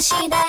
しだ